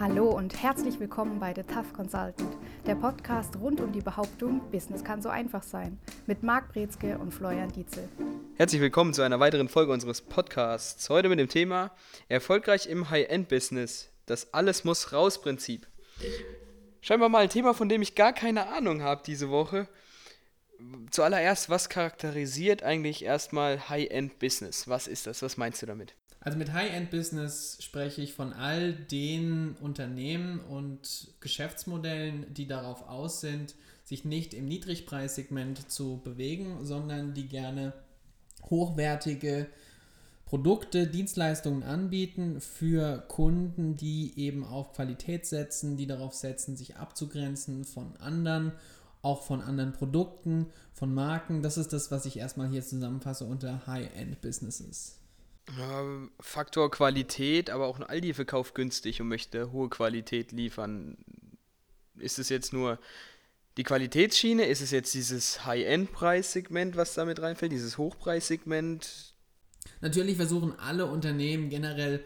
Hallo und herzlich willkommen bei The Tough Consultant, der Podcast rund um die Behauptung, Business kann so einfach sein, mit Marc Brezke und Florian Dietzel. Herzlich willkommen zu einer weiteren Folge unseres Podcasts. Heute mit dem Thema Erfolgreich im High-End-Business, das Alles muss raus Prinzip. Scheinbar mal ein Thema, von dem ich gar keine Ahnung habe diese Woche. Zuallererst, was charakterisiert eigentlich erstmal High-End-Business? Was ist das? Was meinst du damit? Also mit High-End-Business spreche ich von all den Unternehmen und Geschäftsmodellen, die darauf aus sind, sich nicht im Niedrigpreissegment zu bewegen, sondern die gerne hochwertige Produkte, Dienstleistungen anbieten für Kunden, die eben auf Qualität setzen, die darauf setzen, sich abzugrenzen von anderen, auch von anderen Produkten, von Marken. Das ist das, was ich erstmal hier zusammenfasse unter High-End-Businesses. Faktor Qualität, aber auch ein Aldi verkauft günstig und möchte hohe Qualität liefern. Ist es jetzt nur die Qualitätsschiene? Ist es jetzt dieses High-End-Preissegment, was damit reinfällt, dieses Hochpreissegment? Natürlich versuchen alle Unternehmen generell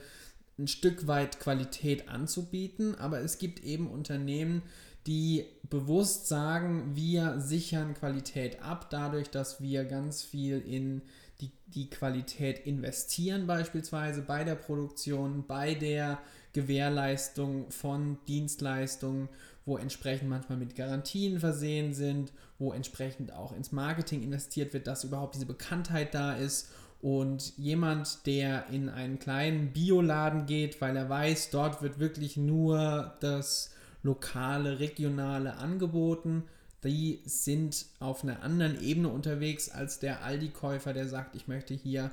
ein Stück weit Qualität anzubieten, aber es gibt eben Unternehmen, die bewusst sagen, wir sichern Qualität ab, dadurch, dass wir ganz viel in die, die Qualität investieren, beispielsweise bei der Produktion, bei der Gewährleistung von Dienstleistungen, wo entsprechend manchmal mit Garantien versehen sind, wo entsprechend auch ins Marketing investiert wird, dass überhaupt diese Bekanntheit da ist. Und jemand, der in einen kleinen Bioladen geht, weil er weiß, dort wird wirklich nur das lokale, regionale angeboten, die sind auf einer anderen Ebene unterwegs als der Aldi-Käufer, der sagt, ich möchte hier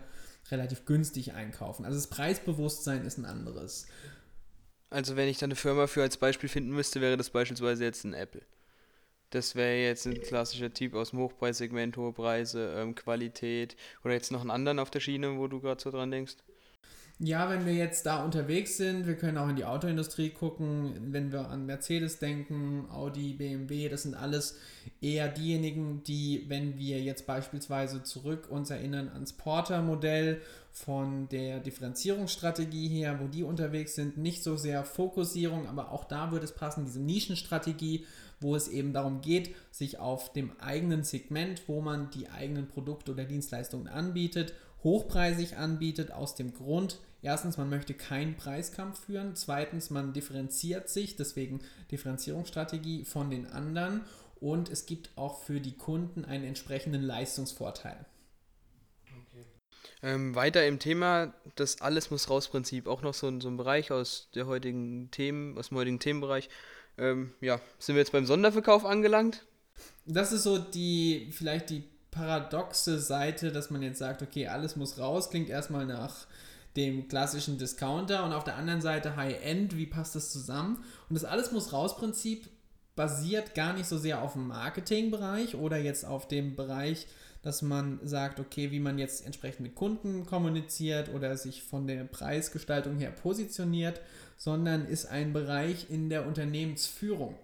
relativ günstig einkaufen. Also das Preisbewusstsein ist ein anderes. Also wenn ich da eine Firma für als Beispiel finden müsste, wäre das beispielsweise jetzt ein Apple. Das wäre jetzt ein klassischer Typ aus dem Hochpreissegment, hohe Preise, ähm, Qualität. Oder jetzt noch einen anderen auf der Schiene, wo du gerade so dran denkst. Ja, wenn wir jetzt da unterwegs sind, wir können auch in die Autoindustrie gucken, wenn wir an Mercedes denken, Audi, BMW, das sind alles eher diejenigen, die, wenn wir jetzt beispielsweise zurück uns erinnern ans Porter-Modell von der Differenzierungsstrategie her, wo die unterwegs sind, nicht so sehr Fokussierung, aber auch da würde es passen, diese Nischenstrategie, wo es eben darum geht, sich auf dem eigenen Segment, wo man die eigenen Produkte oder Dienstleistungen anbietet, hochpreisig anbietet, aus dem Grund, erstens, man möchte keinen Preiskampf führen, zweitens, man differenziert sich, deswegen Differenzierungsstrategie von den anderen und es gibt auch für die Kunden einen entsprechenden Leistungsvorteil. Ähm, weiter im Thema, das Alles muss raus Prinzip, auch noch so, so ein Bereich aus der heutigen Themen, aus dem heutigen Themenbereich. Ähm, ja, sind wir jetzt beim Sonderverkauf angelangt? Das ist so die, vielleicht die paradoxe Seite, dass man jetzt sagt, okay, alles muss raus, klingt erstmal nach dem klassischen Discounter und auf der anderen Seite High-End, wie passt das zusammen? Und das alles muss raus Prinzip basiert gar nicht so sehr auf dem Marketingbereich oder jetzt auf dem Bereich, dass man sagt, okay, wie man jetzt entsprechend mit Kunden kommuniziert oder sich von der Preisgestaltung her positioniert, sondern ist ein Bereich in der Unternehmensführung.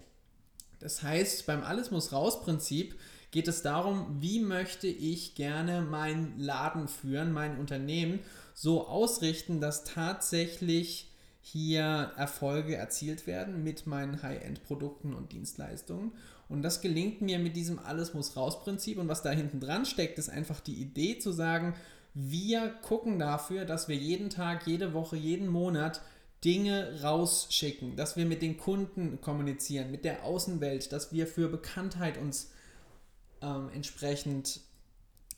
Das heißt, beim Alles muss raus Prinzip geht es darum, wie möchte ich gerne meinen Laden führen, mein Unternehmen so ausrichten, dass tatsächlich hier Erfolge erzielt werden mit meinen High-End-Produkten und Dienstleistungen. Und das gelingt mir mit diesem Alles muss raus Prinzip. Und was da hinten dran steckt, ist einfach die Idee zu sagen, wir gucken dafür, dass wir jeden Tag, jede Woche, jeden Monat Dinge rausschicken, dass wir mit den Kunden kommunizieren, mit der Außenwelt, dass wir für Bekanntheit uns ähm, entsprechend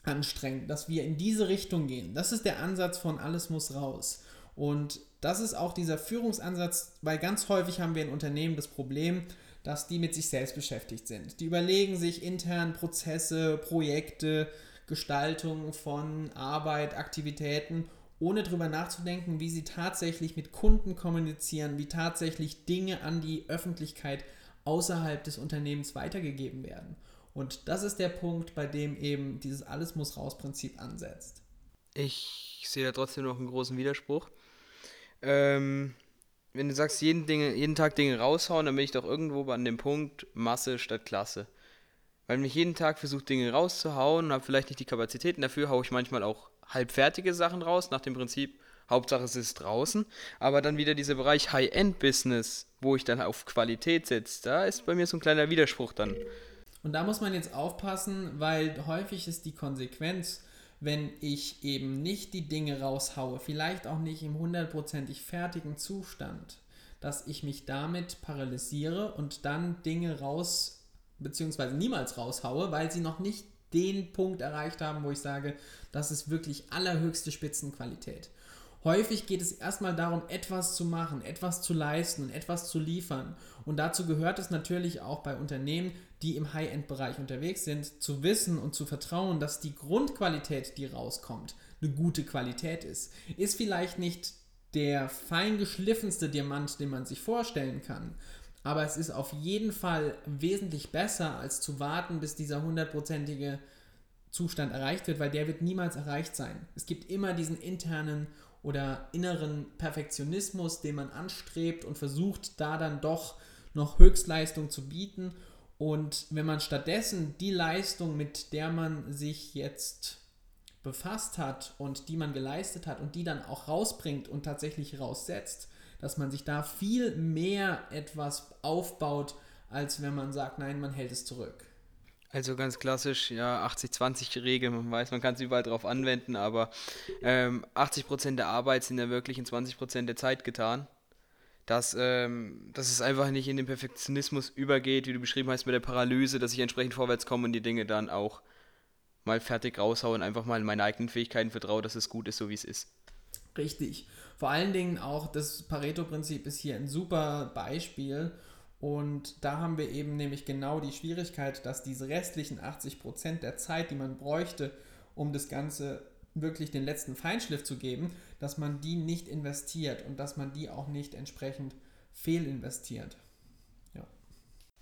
anstrengen, dass wir in diese Richtung gehen. Das ist der Ansatz von alles muss raus. Und das ist auch dieser Führungsansatz, weil ganz häufig haben wir in Unternehmen das Problem, dass die mit sich selbst beschäftigt sind. Die überlegen sich intern Prozesse, Projekte, Gestaltung von Arbeit, Aktivitäten, ohne darüber nachzudenken, wie sie tatsächlich mit Kunden kommunizieren, wie tatsächlich Dinge an die Öffentlichkeit außerhalb des Unternehmens weitergegeben werden. Und das ist der Punkt, bei dem eben dieses Alles muss raus Prinzip ansetzt. Ich sehe da trotzdem noch einen großen Widerspruch. Ähm, wenn du sagst, jeden, Dinge, jeden Tag Dinge raushauen, dann bin ich doch irgendwo an dem Punkt Masse statt Klasse. Weil mich jeden Tag versucht, Dinge rauszuhauen, habe vielleicht nicht die Kapazitäten dafür, haue ich manchmal auch halbfertige Sachen raus, nach dem Prinzip, Hauptsache es ist draußen. Aber dann wieder dieser Bereich High-End-Business, wo ich dann auf Qualität setze, da ist bei mir so ein kleiner Widerspruch dann. Und da muss man jetzt aufpassen, weil häufig ist die Konsequenz, wenn ich eben nicht die Dinge raushaue, vielleicht auch nicht im hundertprozentig fertigen Zustand, dass ich mich damit paralysiere und dann Dinge raus, beziehungsweise niemals raushaue, weil sie noch nicht den Punkt erreicht haben, wo ich sage, das ist wirklich allerhöchste Spitzenqualität. Häufig geht es erstmal darum, etwas zu machen, etwas zu leisten und etwas zu liefern. Und dazu gehört es natürlich auch bei Unternehmen, die im High-End-Bereich unterwegs sind, zu wissen und zu vertrauen, dass die Grundqualität, die rauskommt, eine gute Qualität ist. Ist vielleicht nicht der fein geschliffenste Diamant, den man sich vorstellen kann, aber es ist auf jeden Fall wesentlich besser, als zu warten, bis dieser hundertprozentige Zustand erreicht wird, weil der wird niemals erreicht sein. Es gibt immer diesen internen oder inneren Perfektionismus, den man anstrebt und versucht, da dann doch noch Höchstleistung zu bieten. Und wenn man stattdessen die Leistung, mit der man sich jetzt befasst hat und die man geleistet hat und die dann auch rausbringt und tatsächlich raussetzt, dass man sich da viel mehr etwas aufbaut, als wenn man sagt, nein, man hält es zurück. Also ganz klassisch, ja, 80-20-Regel, man weiß, man kann es überall drauf anwenden, aber ähm, 80% der Arbeit sind ja wirklich in 20% der Zeit getan. Dass, ähm, dass es einfach nicht in den Perfektionismus übergeht, wie du beschrieben hast mit der Paralyse, dass ich entsprechend vorwärts komme und die Dinge dann auch mal fertig raushaue und einfach mal in meine eigenen Fähigkeiten vertraue, dass es gut ist, so wie es ist. Richtig. Vor allen Dingen auch das Pareto-Prinzip ist hier ein super Beispiel und da haben wir eben nämlich genau die Schwierigkeit, dass diese restlichen 80% der Zeit, die man bräuchte, um das Ganze wirklich den letzten Feinschliff zu geben, dass man die nicht investiert und dass man die auch nicht entsprechend fehlinvestiert. Ja.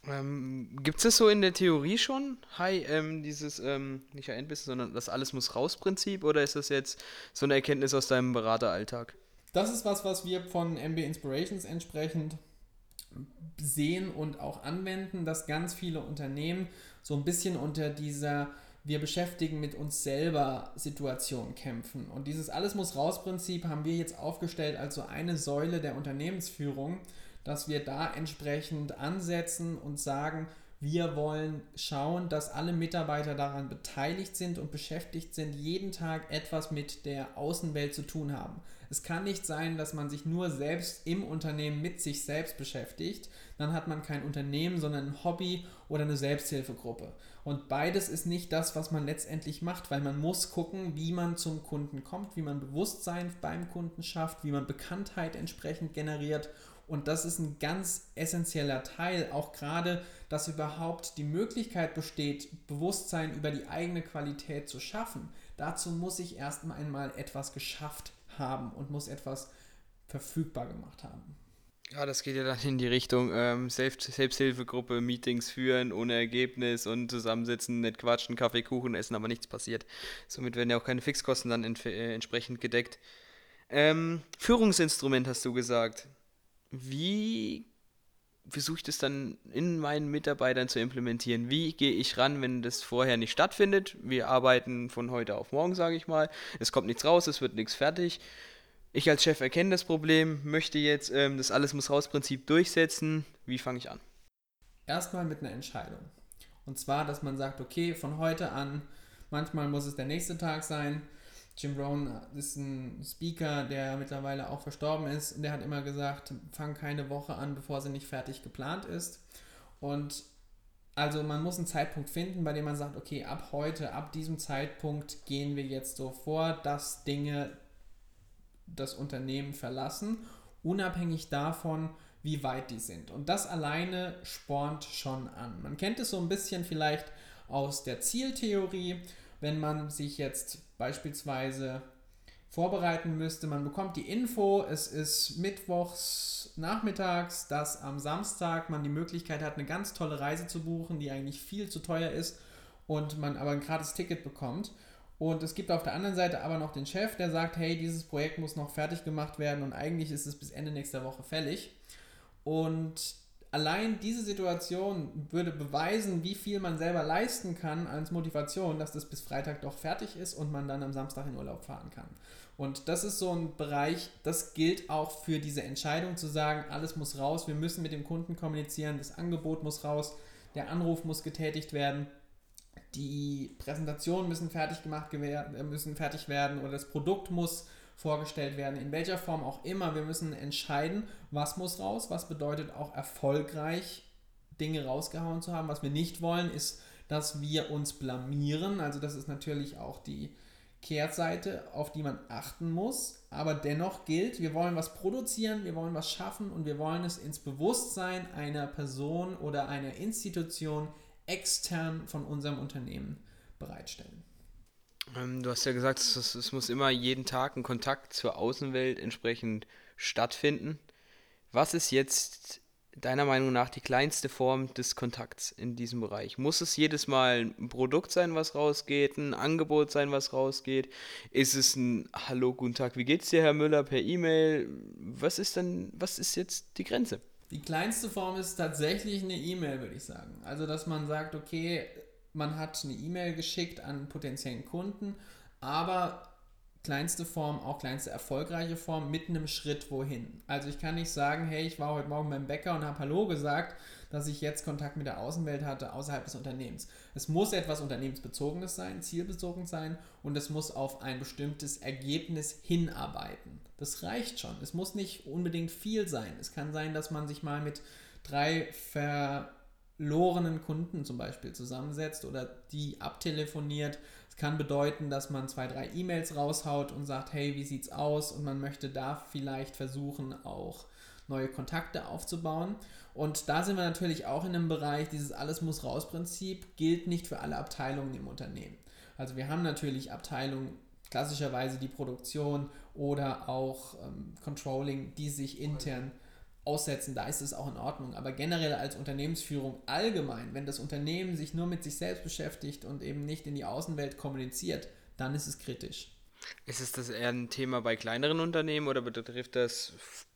Ähm, Gibt es das so in der Theorie schon? Hi, ähm, dieses, ähm, nicht ein bisschen, sondern das alles muss raus Prinzip oder ist das jetzt so eine Erkenntnis aus deinem Berateralltag? Das ist was, was wir von MB Inspirations entsprechend sehen und auch anwenden, dass ganz viele Unternehmen so ein bisschen unter dieser wir beschäftigen mit uns selber Situation kämpfen. Und dieses Alles muss raus Prinzip haben wir jetzt aufgestellt als so eine Säule der Unternehmensführung, dass wir da entsprechend ansetzen und sagen, wir wollen schauen, dass alle Mitarbeiter daran beteiligt sind und beschäftigt sind, jeden Tag etwas mit der Außenwelt zu tun haben. Es kann nicht sein, dass man sich nur selbst im Unternehmen mit sich selbst beschäftigt. Dann hat man kein Unternehmen, sondern ein Hobby oder eine Selbsthilfegruppe. Und beides ist nicht das, was man letztendlich macht, weil man muss gucken, wie man zum Kunden kommt, wie man Bewusstsein beim Kunden schafft, wie man Bekanntheit entsprechend generiert. Und das ist ein ganz essentieller Teil, auch gerade, dass überhaupt die Möglichkeit besteht, Bewusstsein über die eigene Qualität zu schaffen. Dazu muss ich erst einmal etwas geschafft haben und muss etwas verfügbar gemacht haben. Ja, das geht ja dann in die Richtung ähm, Selbst Selbsthilfegruppe, Meetings führen ohne Ergebnis und zusammensitzen, nicht quatschen, Kaffee, Kuchen essen, aber nichts passiert. Somit werden ja auch keine Fixkosten dann äh, entsprechend gedeckt. Ähm, Führungsinstrument hast du gesagt. Wie versuche ich das dann in meinen Mitarbeitern zu implementieren? Wie gehe ich ran, wenn das vorher nicht stattfindet? Wir arbeiten von heute auf morgen, sage ich mal. Es kommt nichts raus, es wird nichts fertig. Ich als Chef erkenne das Problem, möchte jetzt ähm, das alles muss raus Prinzip durchsetzen. Wie fange ich an? Erstmal mit einer Entscheidung. Und zwar, dass man sagt, okay, von heute an, manchmal muss es der nächste Tag sein. Jim Brown ist ein Speaker, der mittlerweile auch verstorben ist. Und der hat immer gesagt, fang keine Woche an, bevor sie nicht fertig geplant ist. Und also man muss einen Zeitpunkt finden, bei dem man sagt, okay, ab heute, ab diesem Zeitpunkt gehen wir jetzt so vor, dass Dinge das Unternehmen verlassen, unabhängig davon, wie weit die sind. Und das alleine spornt schon an. Man kennt es so ein bisschen vielleicht aus der Zieltheorie, wenn man sich jetzt beispielsweise vorbereiten müsste. Man bekommt die Info, es ist mittwochs nachmittags, dass am Samstag man die Möglichkeit hat, eine ganz tolle Reise zu buchen, die eigentlich viel zu teuer ist und man aber ein gratis Ticket bekommt. Und es gibt auf der anderen Seite aber noch den Chef, der sagt, hey, dieses Projekt muss noch fertig gemacht werden und eigentlich ist es bis Ende nächster Woche fällig. Und allein diese Situation würde beweisen, wie viel man selber leisten kann als Motivation, dass das bis Freitag doch fertig ist und man dann am Samstag in Urlaub fahren kann. Und das ist so ein Bereich, das gilt auch für diese Entscheidung zu sagen, alles muss raus, wir müssen mit dem Kunden kommunizieren, das Angebot muss raus, der Anruf muss getätigt werden, die Präsentationen müssen fertig gemacht äh, müssen fertig werden oder das Produkt muss vorgestellt werden, in welcher Form auch immer. Wir müssen entscheiden, was muss raus, was bedeutet auch erfolgreich Dinge rausgehauen zu haben. Was wir nicht wollen, ist, dass wir uns blamieren. Also das ist natürlich auch die Kehrseite, auf die man achten muss. Aber dennoch gilt, wir wollen was produzieren, wir wollen was schaffen und wir wollen es ins Bewusstsein einer Person oder einer Institution extern von unserem Unternehmen bereitstellen. Ähm, du hast ja gesagt, es, es, muss immer jeden Tag ein Kontakt zur Außenwelt entsprechend stattfinden. Was ist jetzt deiner Meinung nach die kleinste Form des Kontakts in diesem Bereich? Muss es jedes Mal ein Produkt sein, was rausgeht, ein Angebot sein, was rausgeht? Ist es ein Hallo, guten Tag, wie geht's dir, Herr Müller, per E-Mail? Was ist denn, was ist jetzt die Grenze? Die kleinste Form ist tatsächlich eine E-Mail, würde ich sagen. Also, dass man sagt, okay, man hat eine E-Mail geschickt an potenziellen Kunden, aber kleinste Form, auch kleinste erfolgreiche Form mit einem Schritt wohin. Also ich kann nicht sagen, hey, ich war heute Morgen beim Bäcker und habe Hallo gesagt, dass ich jetzt Kontakt mit der Außenwelt hatte außerhalb des Unternehmens. Es muss etwas Unternehmensbezogenes sein, zielbezogen sein und es muss auf ein bestimmtes Ergebnis hinarbeiten. Das reicht schon. Es muss nicht unbedingt viel sein. Es kann sein, dass man sich mal mit drei ver verlorenen Kunden zum Beispiel zusammensetzt oder die abtelefoniert. Es kann bedeuten, dass man zwei, drei E-Mails raushaut und sagt, hey, wie sieht's aus? Und man möchte da vielleicht versuchen, auch neue Kontakte aufzubauen. Und da sind wir natürlich auch in einem Bereich, dieses Alles muss raus Prinzip gilt nicht für alle Abteilungen im Unternehmen. Also wir haben natürlich Abteilungen, klassischerweise die Produktion oder auch ähm, Controlling, die sich intern aussetzen, da ist es auch in Ordnung. Aber generell als Unternehmensführung allgemein, wenn das Unternehmen sich nur mit sich selbst beschäftigt und eben nicht in die Außenwelt kommuniziert, dann ist es kritisch. Ist es das eher ein Thema bei kleineren Unternehmen oder betrifft das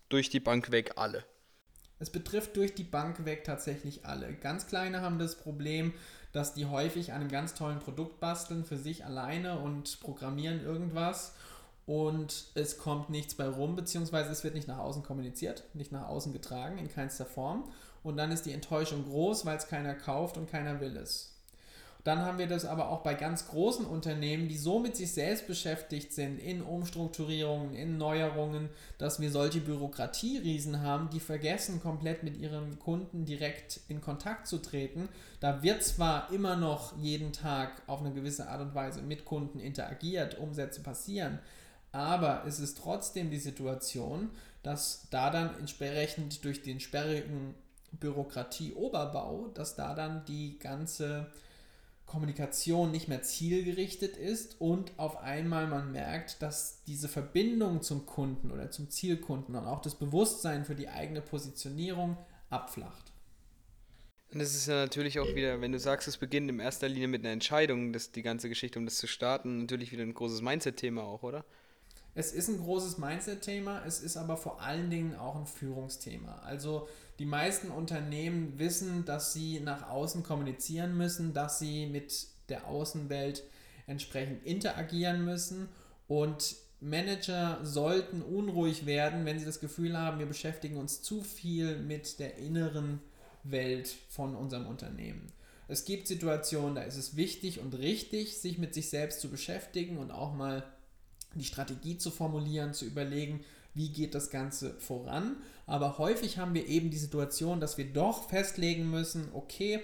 durch die Bank weg alle? Es betrifft durch die Bank weg tatsächlich alle. Ganz kleine haben das Problem, dass die häufig an einem ganz tollen Produkt basteln für sich alleine und programmieren irgendwas und es kommt nichts bei rum, beziehungsweise es wird nicht nach außen kommuniziert, nicht nach außen getragen, in keinster Form. Und dann ist die Enttäuschung groß, weil es keiner kauft und keiner will es. Dann haben wir das aber auch bei ganz großen Unternehmen, die so mit sich selbst beschäftigt sind, in Umstrukturierungen, in Neuerungen, dass wir solche Bürokratieriesen haben, die vergessen, komplett mit ihren Kunden direkt in Kontakt zu treten. Da wird zwar immer noch jeden Tag auf eine gewisse Art und Weise mit Kunden interagiert, Umsätze passieren, aber es ist trotzdem die Situation, dass da dann entsprechend durch den sperrigen Bürokratieoberbau, dass da dann die ganze Kommunikation nicht mehr zielgerichtet ist und auf einmal man merkt, dass diese Verbindung zum Kunden oder zum Zielkunden und auch das Bewusstsein für die eigene Positionierung abflacht. Und das ist ja natürlich auch wieder, wenn du sagst, es beginnt in erster Linie mit einer Entscheidung, das, die ganze Geschichte, um das zu starten, natürlich wieder ein großes Mindset-Thema auch, oder? Es ist ein großes Mindset-Thema, es ist aber vor allen Dingen auch ein Führungsthema. Also die meisten Unternehmen wissen, dass sie nach außen kommunizieren müssen, dass sie mit der Außenwelt entsprechend interagieren müssen und Manager sollten unruhig werden, wenn sie das Gefühl haben, wir beschäftigen uns zu viel mit der inneren Welt von unserem Unternehmen. Es gibt Situationen, da ist es wichtig und richtig, sich mit sich selbst zu beschäftigen und auch mal die Strategie zu formulieren, zu überlegen, wie geht das Ganze voran. Aber häufig haben wir eben die Situation, dass wir doch festlegen müssen, okay,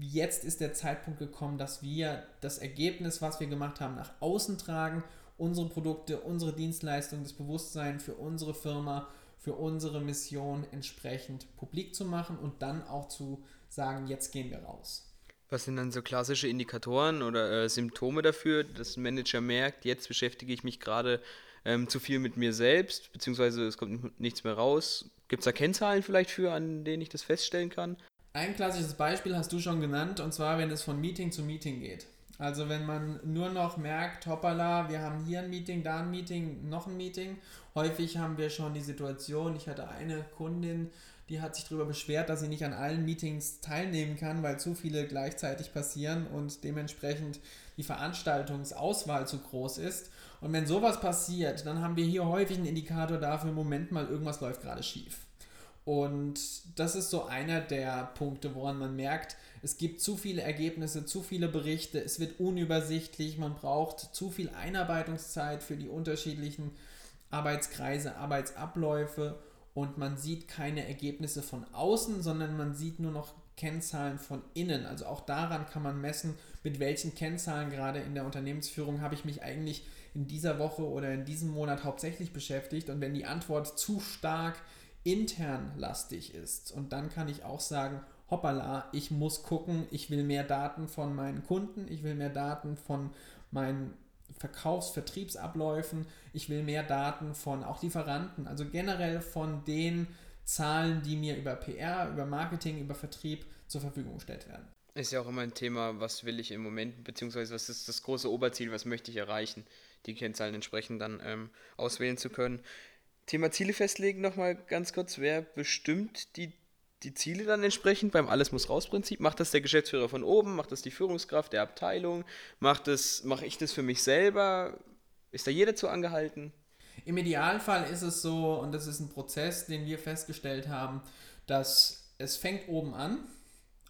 jetzt ist der Zeitpunkt gekommen, dass wir das Ergebnis, was wir gemacht haben, nach außen tragen, unsere Produkte, unsere Dienstleistungen, das Bewusstsein für unsere Firma, für unsere Mission entsprechend publik zu machen und dann auch zu sagen, jetzt gehen wir raus. Was sind dann so klassische Indikatoren oder äh, Symptome dafür, dass ein Manager merkt, jetzt beschäftige ich mich gerade ähm, zu viel mit mir selbst, beziehungsweise es kommt nichts mehr raus? Gibt es da Kennzahlen vielleicht für, an denen ich das feststellen kann? Ein klassisches Beispiel hast du schon genannt, und zwar, wenn es von Meeting zu Meeting geht. Also wenn man nur noch merkt, hoppala, wir haben hier ein Meeting, da ein Meeting, noch ein Meeting. Häufig haben wir schon die Situation, ich hatte eine Kundin, Die hat sich darüber beschwert, dass sie nicht an allen Meetings teilnehmen kann, weil zu viele gleichzeitig passieren und dementsprechend die Veranstaltungsauswahl zu groß ist. Und wenn sowas passiert, dann haben wir hier häufig einen Indikator dafür, im Moment mal, irgendwas läuft gerade schief. Und das ist so einer der Punkte, woran man merkt, es gibt zu viele Ergebnisse, zu viele Berichte, es wird unübersichtlich, man braucht zu viel Einarbeitungszeit für die unterschiedlichen Arbeitskreise, Arbeitsabläufe und man sieht keine Ergebnisse von außen, sondern man sieht nur noch Kennzahlen von innen. Also auch daran kann man messen, mit welchen Kennzahlen gerade in der Unternehmensführung habe ich mich eigentlich in dieser Woche oder in diesem Monat hauptsächlich beschäftigt. Und wenn die Antwort zu stark intern lastig ist. Und dann kann ich auch sagen, hoppala, ich muss gucken, ich will mehr Daten von meinen Kunden, ich will mehr Daten von meinen Verkaufs-, Vertriebsabläufen, ich will mehr Daten von auch Lieferanten, also generell von den Zahlen, die mir über PR, über Marketing, über Vertrieb zur Verfügung gestellt werden. Ist ja auch immer ein Thema, was will ich im Moment, beziehungsweise was ist das große Oberziel, was möchte ich erreichen, die Kennzahlen entsprechend dann ähm, auswählen zu können. Thema Ziele festlegen nochmal ganz kurz. Wer bestimmt die, die Ziele dann entsprechend beim Alles muss raus Prinzip? Macht das der Geschäftsführer von oben? Macht das die Führungskraft der Abteilung? Macht das, mache ich das für mich selber? Ist da jeder zu angehalten? Im Idealfall ist es so, und das ist ein Prozess, den wir festgestellt haben, dass es fängt oben an,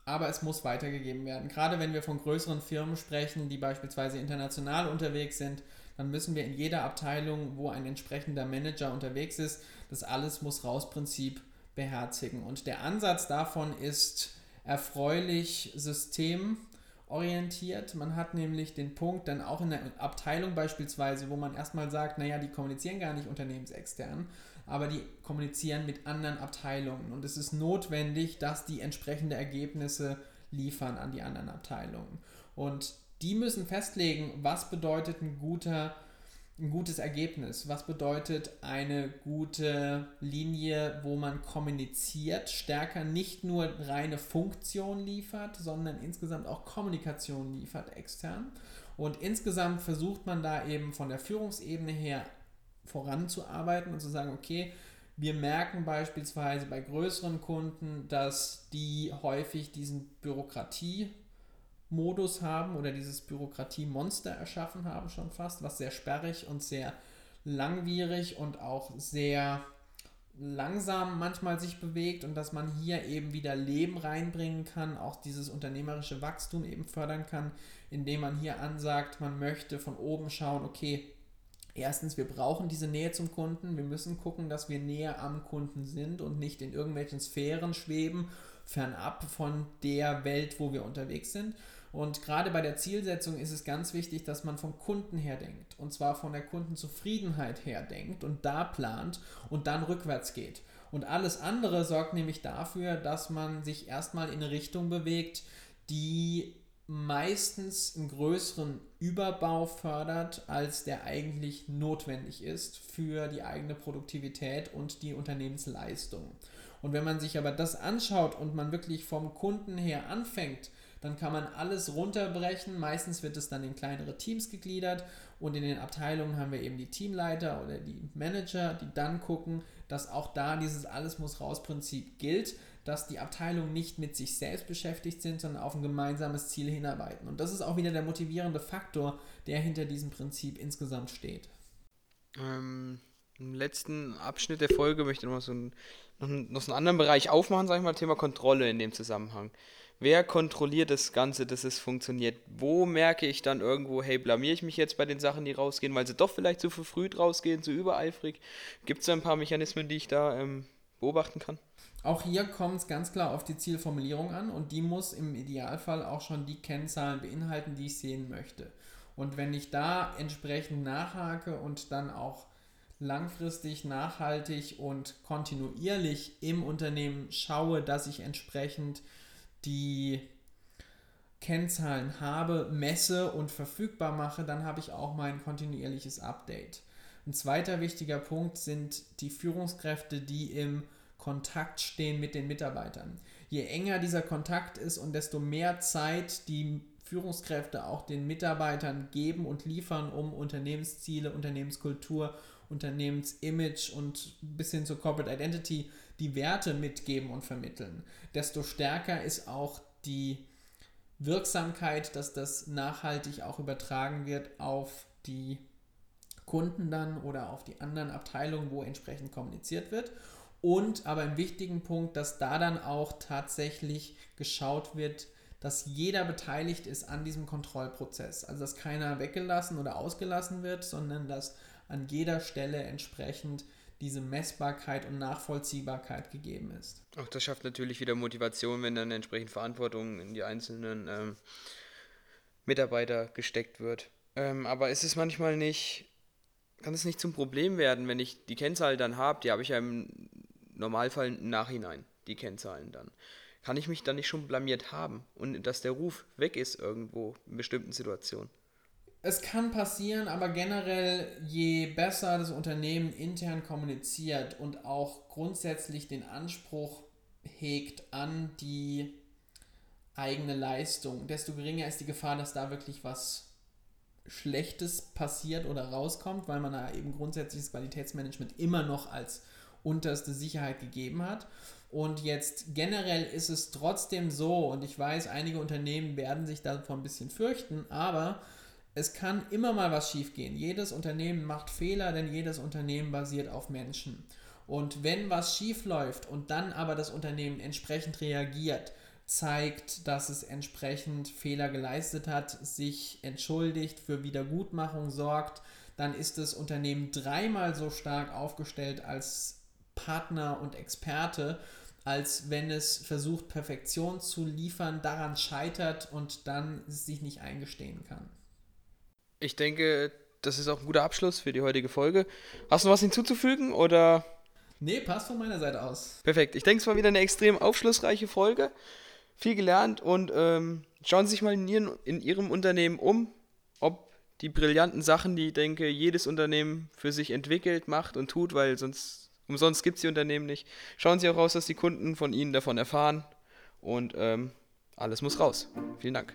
aber es muss weitergegeben werden. Gerade wenn wir von größeren Firmen sprechen, die beispielsweise international unterwegs sind, dann müssen wir in jeder Abteilung, wo ein entsprechender Manager unterwegs ist, das alles muss raus Prinzip beherzigen. Und der Ansatz davon ist erfreulich systemorientiert. Man hat nämlich den Punkt dann auch in der Abteilung beispielsweise, wo man erstmal sagt, naja, die kommunizieren gar nicht unternehmensextern, aber die kommunizieren mit anderen Abteilungen. Und es ist notwendig, dass die entsprechende Ergebnisse liefern an die anderen Abteilungen. Und die müssen festlegen, was bedeutet ein guter ein gutes Ergebnis? Was bedeutet eine gute Linie, wo man kommuniziert, stärker nicht nur reine Funktion liefert, sondern insgesamt auch Kommunikation liefert extern? Und insgesamt versucht man da eben von der Führungsebene her voranzuarbeiten und zu sagen, okay, wir merken beispielsweise bei größeren Kunden, dass die häufig diesen Bürokratie Modus haben oder dieses Bürokratiemonster erschaffen haben schon fast, was sehr sperrig und sehr langwierig und auch sehr langsam manchmal sich bewegt und dass man hier eben wieder Leben reinbringen kann, auch dieses unternehmerische Wachstum eben fördern kann, indem man hier ansagt, man möchte von oben schauen, okay, erstens, wir brauchen diese Nähe zum Kunden, wir müssen gucken, dass wir näher am Kunden sind und nicht in irgendwelchen Sphären schweben, fernab von der Welt, wo wir unterwegs sind. Und gerade bei der Zielsetzung ist es ganz wichtig, dass man vom Kunden her denkt. Und zwar von der Kundenzufriedenheit her denkt und da plant und dann rückwärts geht. Und alles andere sorgt nämlich dafür, dass man sich erstmal in eine Richtung bewegt, die meistens einen größeren Überbau fördert, als der eigentlich notwendig ist für die eigene Produktivität und die Unternehmensleistung. Und wenn man sich aber das anschaut und man wirklich vom Kunden her anfängt, dann kann man alles runterbrechen. Meistens wird es dann in kleinere Teams gegliedert und in den Abteilungen haben wir eben die Teamleiter oder die Manager, die dann gucken, dass auch da dieses Alles muss raus Prinzip gilt, dass die Abteilungen nicht mit sich selbst beschäftigt sind, sondern auf ein gemeinsames Ziel hinarbeiten. Und das ist auch wieder der motivierende Faktor, der hinter diesem Prinzip insgesamt steht. Ähm, Im letzten Abschnitt der Folge möchte ich noch, so einen, noch, einen anderen Bereich aufmachen, sage ich mal, Thema Kontrolle in dem Zusammenhang. Wer kontrolliert das Ganze, dass es funktioniert? Wo merke ich dann irgendwo, hey, blamier ich mich jetzt bei den Sachen, die rausgehen, weil sie doch vielleicht zu verfrüht rausgehen, zu übereifrig? Gibt es da ein paar Mechanismen, die ich da ähm, beobachten kann? Auch hier kommt es ganz klar auf die Zielformulierung an und die muss im Idealfall auch schon die Kennzahlen beinhalten, die ich sehen möchte. Und wenn ich da entsprechend nachhake und dann auch langfristig, nachhaltig und kontinuierlich im Unternehmen schaue, dass ich entsprechend die Kennzahlen habe, messe und verfügbar mache, dann habe ich auch mein kontinuierliches Update. Ein zweiter wichtiger Punkt sind die Führungskräfte, die im Kontakt stehen mit den Mitarbeitern. Je enger dieser Kontakt ist und desto mehr Zeit die Führungskräfte auch den Mitarbeitern geben und liefern, um Unternehmensziele, Unternehmenskultur Unternehmensimage und bis hin zur Corporate Identity die Werte mitgeben und vermitteln, desto stärker ist auch die Wirksamkeit, dass das nachhaltig auch übertragen wird auf die Kunden dann oder auf die anderen Abteilungen, wo entsprechend kommuniziert wird. Und aber im wichtigen Punkt, dass da dann auch tatsächlich geschaut wird, dass jeder beteiligt ist an diesem Kontrollprozess. Also dass keiner weggelassen oder ausgelassen wird, sondern dass an jeder Stelle entsprechend diese Messbarkeit und Nachvollziehbarkeit gegeben ist. Auch das schafft natürlich wieder Motivation, wenn dann entsprechend Verantwortung in die einzelnen ähm, Mitarbeiter gesteckt wird. Ähm, aber ist es manchmal nicht, kann es nicht zum Problem werden, wenn ich die Kennzahl dann habe, die habe ich ja im Normalfall im Nachhinein, die Kennzahlen dann. Kann ich mich dann nicht schon blamiert haben und dass der Ruf weg ist irgendwo in bestimmten Situationen? Es kann passieren, aber generell, je besser das Unternehmen intern kommuniziert und auch grundsätzlich den Anspruch hegt an die eigene Leistung, desto geringer ist die Gefahr, dass da wirklich was Schlechtes passiert oder rauskommt, weil man da eben grundsätzliches Qualitätsmanagement immer noch als unterste Sicherheit gegeben hat. Und jetzt generell ist es trotzdem so, und ich weiß, einige Unternehmen werden sich davor ein bisschen fürchten, aber es kann immer mal was schiefgehen. Jedes Unternehmen macht Fehler, denn jedes Unternehmen basiert auf Menschen. Und wenn was schief läuft und dann aber das Unternehmen entsprechend reagiert, zeigt, dass es entsprechend Fehler geleistet hat, sich entschuldigt, für Wiedergutmachung sorgt, dann ist das Unternehmen dreimal so stark aufgestellt als Partner und Experte, als wenn es versucht, Perfektion zu liefern, daran scheitert und dann sich nicht eingestehen kann. Ich denke, das ist auch ein guter Abschluss für die heutige Folge. Hast du noch was hinzuzufügen oder? Nee, passt von meiner Seite aus. Perfekt. Ich denke, es war wieder eine extrem aufschlussreiche Folge. Viel gelernt und ähm, schauen Sie sich mal in, Ihren, in Ihrem Unternehmen um, ob die brillanten Sachen, die, ich denke, jedes Unternehmen für sich entwickelt, macht und tut, weil sonst umsonst gibt es die Unternehmen nicht. Schauen Sie auch raus, dass die Kunden von Ihnen davon erfahren und ähm, alles muss raus. Vielen Dank.